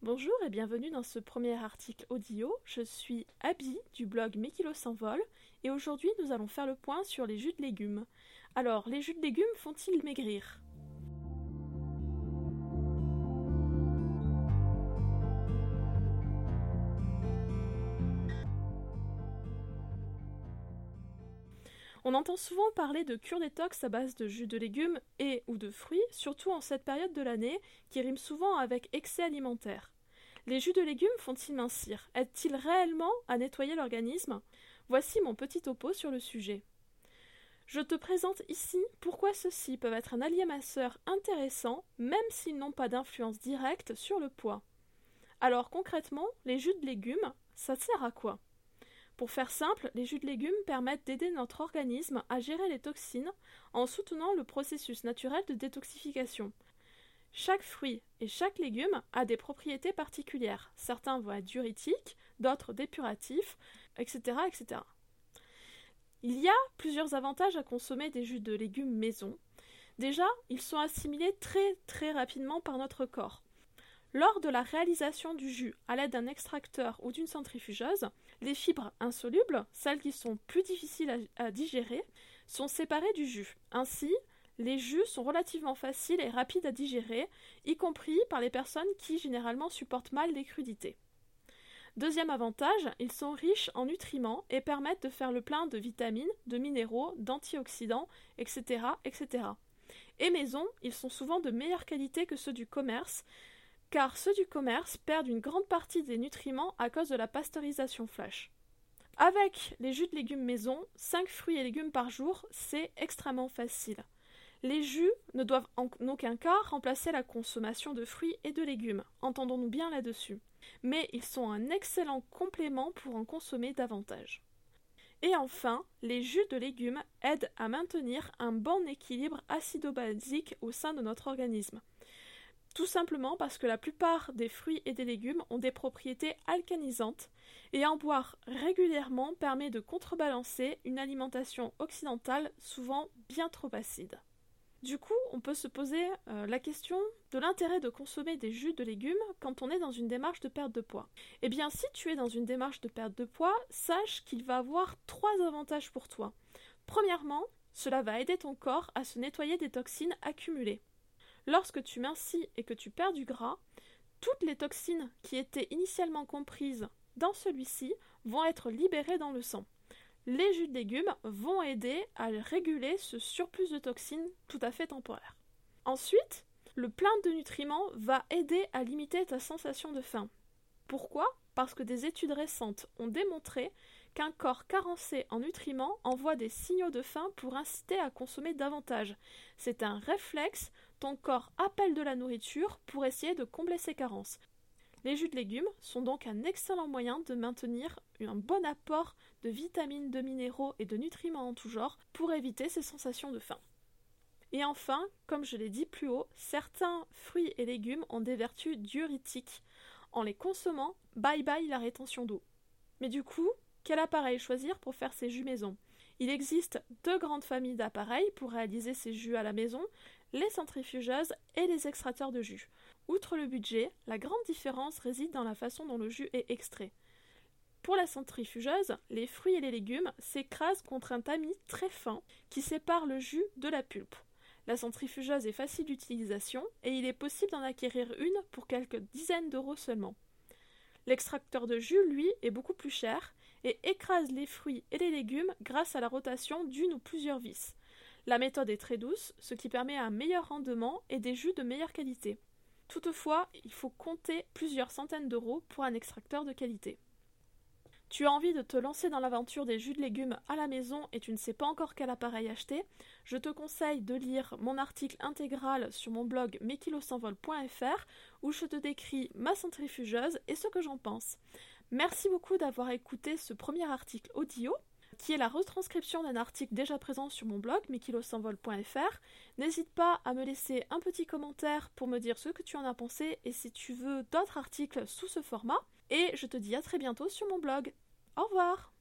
Bonjour et bienvenue dans ce premier article audio. Je suis Abby du blog Mes kilos s'envolent et aujourd'hui nous allons faire le point sur les jus de légumes. Alors, les jus de légumes font-ils maigrir? On entend souvent parler de cure détox à base de jus de légumes et ou de fruits, surtout en cette période de l'année qui rime souvent avec excès alimentaire. Les jus de légumes font-ils mincir? Aident-ils réellement à nettoyer l'organisme? Voici mon petit topo sur le sujet. Je te présente ici pourquoi ceux-ci peuvent être un allié masseur intéressant, même s'ils n'ont pas d'influence directe sur le poids. Alors concrètement, les jus de légumes, ça sert à quoi? Pour faire simple, les jus de légumes permettent d'aider notre organisme à gérer les toxines en soutenant le processus naturel de détoxification. Chaque fruit et chaque légume a des propriétés particulières. Certains vont être diurétiques, d'autres dépuratifs, etc., etc. Il y a plusieurs avantages à consommer des jus de légumes maison. Déjà, ils sont assimilés très très rapidement par notre corps. Lors de la réalisation du jus à l'aide d'un extracteur ou d'une centrifugeuse, les fibres insolubles, celles qui sont plus difficiles à, digérer, sont séparées du jus. Ainsi, les jus sont relativement faciles et rapides à digérer, y compris par les personnes qui généralement supportent mal les crudités. Deuxième avantage, ils sont riches en nutriments et permettent de faire le plein de vitamines, de minéraux, d'antioxydants, etc., etc. Et maison, ils sont souvent de meilleure qualité que ceux du commerce, car ceux du commerce perdent une grande partie des nutriments à cause de la pasteurisation flash. Avec les jus de légumes maison, 5 fruits et légumes par jour, c'est extrêmement facile. Les jus ne doivent en aucun cas remplacer la consommation de fruits et de légumes, entendons-nous bien là-dessus. Mais ils sont un excellent complément pour en consommer davantage. Et enfin, les jus de légumes aident à maintenir un bon équilibre acido-basique au sein de notre organisme. Tout simplement parce que la plupart des fruits et des légumes ont des propriétés alcanisantes, et en boire régulièrement permet de contrebalancer une alimentation occidentale souvent bien trop acide. Du coup, on peut se poser euh, la question de l'intérêt de consommer des jus de légumes quand on est dans une démarche de perte de poids. Eh bien, si tu es dans une démarche de perte de poids, sache qu'il va avoir trois avantages pour toi. Premièrement, cela va aider ton corps à se nettoyer des toxines accumulées. Lorsque tu mincis et que tu perds du gras, toutes les toxines qui étaient initialement comprises dans celui-ci vont être libérées dans le sang. Les jus de légumes vont aider à réguler ce surplus de toxines tout à fait temporaire. Ensuite, le plein de nutriments va aider à limiter ta sensation de faim. Pourquoi? Parce que des études récentes ont démontré qu'un corps carencé en nutriments envoie des signaux de faim pour inciter à consommer davantage. C'est un réflexe, ton corps appelle de la nourriture pour essayer de combler ses carences. Les jus de légumes sont donc un excellent moyen de maintenir un bon apport de vitamines, de minéraux et de nutriments en tout genre pour éviter ces sensations de faim. Et enfin, comme je l'ai dit plus haut, certains fruits et légumes ont des vertus diurétiques. Les consommant, bye bye la rétention d'eau. Mais du coup, quel appareil choisir pour faire ces jus maison? Il existe deux grandes familles d'appareils pour réaliser ces jus à la maison, les centrifugeuses et les extracteurs de jus. Outre le budget, la grande différence réside dans la façon dont le jus est extrait. Pour la centrifugeuse, les fruits et les légumes s'écrasent contre un tamis très fin qui sépare le jus de la pulpe. La centrifugeuse est facile d'utilisation et il est possible d'en acquérir une pour quelques dizaines d'euros seulement. L'extracteur de jus, lui, est beaucoup plus cher et écrase les fruits et les légumes grâce à la rotation d'une ou plusieurs vis. La méthode est très douce, ce qui permet un meilleur rendement et des jus de meilleure qualité. Toutefois, il faut compter plusieurs centaines d'euros pour un extracteur de qualité. Tu as envie de te lancer dans l'aventure des jus de légumes à la maison et tu ne sais pas encore quel appareil acheter, je te conseille de lire mon article intégral sur mon blog meskilosenvol.fr où je te décris ma centrifugeuse et ce que j'en pense. Merci beaucoup d'avoir écouté ce premier article audio qui est la retranscription d'un article déjà présent sur mon blog mekilosenvol.fr. N'hésite pas à me laisser un petit commentaire pour me dire ce que tu en as pensé et si tu veux d'autres articles sous ce format. Et je te dis à très bientôt sur mon blog. Au revoir